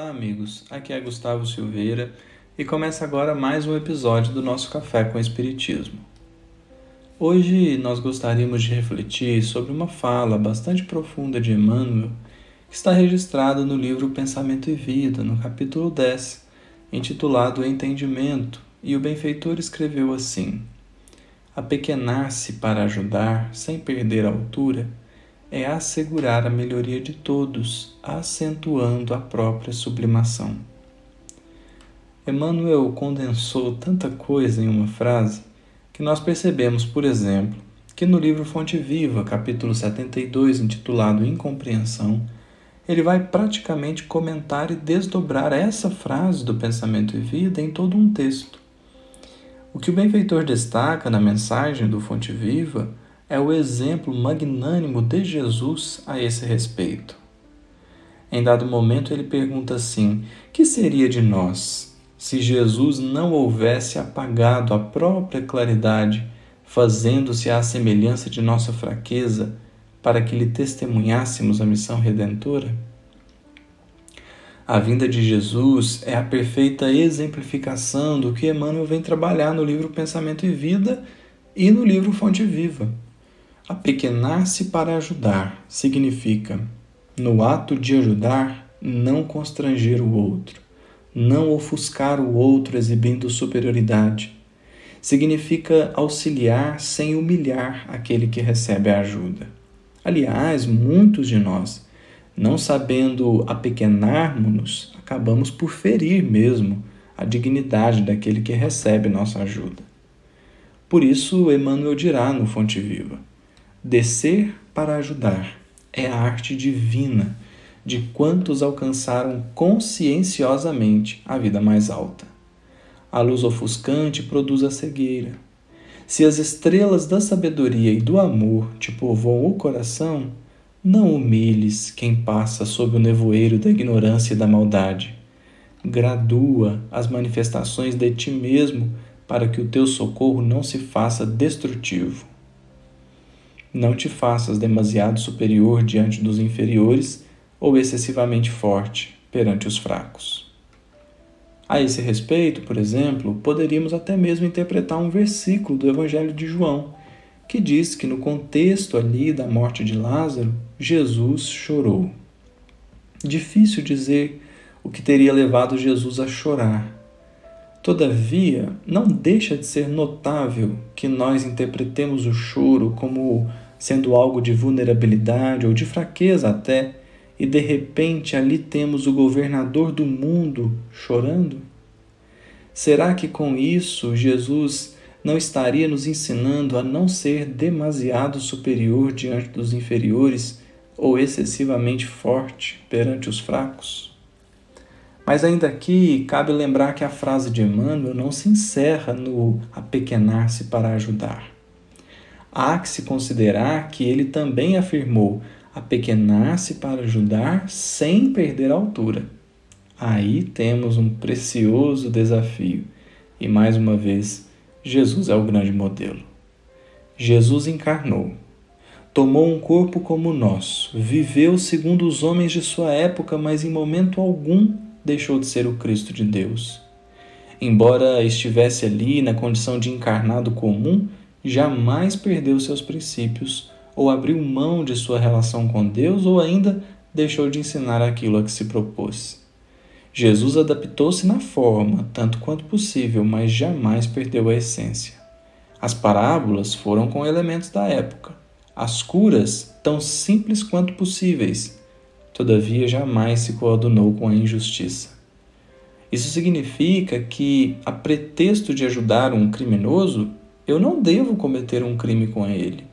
Olá, amigos. Aqui é Gustavo Silveira e começa agora mais um episódio do nosso Café com Espiritismo. Hoje nós gostaríamos de refletir sobre uma fala bastante profunda de Emmanuel que está registrada no livro Pensamento e Vida, no capítulo 10, intitulado Entendimento, e o benfeitor escreveu assim: Apequenar-se para ajudar, sem perder a altura, é assegurar a melhoria de todos, acentuando a própria sublimação. Emmanuel condensou tanta coisa em uma frase que nós percebemos, por exemplo, que no livro Fonte Viva, capítulo 72, intitulado Incompreensão, ele vai praticamente comentar e desdobrar essa frase do pensamento e vida em todo um texto. O que o benfeitor destaca na mensagem do Fonte Viva é o exemplo magnânimo de Jesus a esse respeito. Em dado momento, ele pergunta assim: Que seria de nós se Jesus não houvesse apagado a própria claridade, fazendo-se à semelhança de nossa fraqueza, para que lhe testemunhássemos a missão redentora? A vinda de Jesus é a perfeita exemplificação do que Emmanuel vem trabalhar no livro Pensamento e Vida e no livro Fonte Viva. Apequenar-se para ajudar significa, no ato de ajudar, não constranger o outro, não ofuscar o outro exibindo superioridade. Significa auxiliar sem humilhar aquele que recebe a ajuda. Aliás, muitos de nós, não sabendo apequenarmos-nos, acabamos por ferir mesmo a dignidade daquele que recebe nossa ajuda. Por isso, Emmanuel dirá no Fonte Viva: Descer para ajudar é a arte divina de quantos alcançaram conscienciosamente a vida mais alta. A luz ofuscante produz a cegueira. Se as estrelas da sabedoria e do amor te povoam o coração, não humilhes quem passa sob o nevoeiro da ignorância e da maldade. Gradua as manifestações de ti mesmo para que o teu socorro não se faça destrutivo. Não te faças demasiado superior diante dos inferiores ou excessivamente forte perante os fracos. A esse respeito, por exemplo, poderíamos até mesmo interpretar um versículo do Evangelho de João, que diz que no contexto ali da morte de Lázaro, Jesus chorou. Difícil dizer o que teria levado Jesus a chorar. Todavia, não deixa de ser notável que nós interpretemos o choro como sendo algo de vulnerabilidade ou de fraqueza até, e de repente ali temos o governador do mundo chorando? Será que com isso Jesus não estaria nos ensinando a não ser demasiado superior diante dos inferiores ou excessivamente forte perante os fracos? Mas ainda aqui cabe lembrar que a frase de Emmanuel não se encerra no apequenar-se para ajudar há que se considerar que ele também afirmou apequenar-se para ajudar sem perder a altura. Aí temos um precioso desafio. E mais uma vez, Jesus é o grande modelo. Jesus encarnou, tomou um corpo como o nosso, viveu segundo os homens de sua época, mas em momento algum deixou de ser o Cristo de Deus. Embora estivesse ali na condição de encarnado comum, jamais perdeu seus princípios ou abriu mão de sua relação com Deus ou ainda deixou de ensinar aquilo a que se propôs. Jesus adaptou-se na forma, tanto quanto possível, mas jamais perdeu a essência. As parábolas foram com elementos da época, as curas tão simples quanto possíveis, todavia jamais se coadunou com a injustiça. Isso significa que, a pretexto de ajudar um criminoso, eu não devo cometer um crime com ele.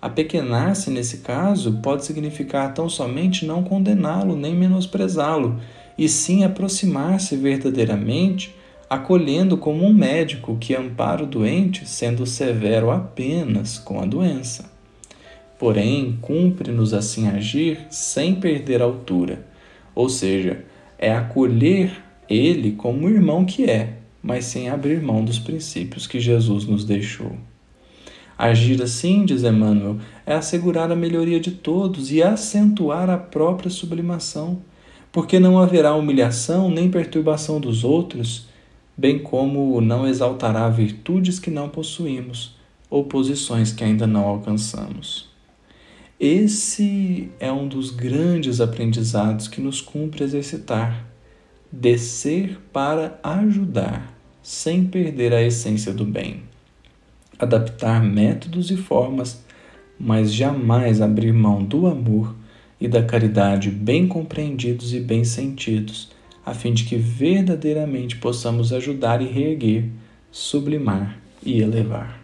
Apequenar-se nesse caso pode significar tão somente não condená-lo nem menosprezá-lo, e sim aproximar-se verdadeiramente, acolhendo como um médico que ampara o doente, sendo severo apenas com a doença. Porém, cumpre-nos assim agir sem perder a altura, ou seja, é acolher ele como o irmão que é, mas sem abrir mão dos princípios que Jesus nos deixou. Agir assim, diz Emmanuel, é assegurar a melhoria de todos e acentuar a própria sublimação, porque não haverá humilhação nem perturbação dos outros, bem como não exaltará virtudes que não possuímos ou posições que ainda não alcançamos. Esse é um dos grandes aprendizados que nos cumpre exercitar. Descer para ajudar, sem perder a essência do bem. Adaptar métodos e formas, mas jamais abrir mão do amor e da caridade bem compreendidos e bem sentidos, a fim de que verdadeiramente possamos ajudar e reerguer, sublimar e elevar.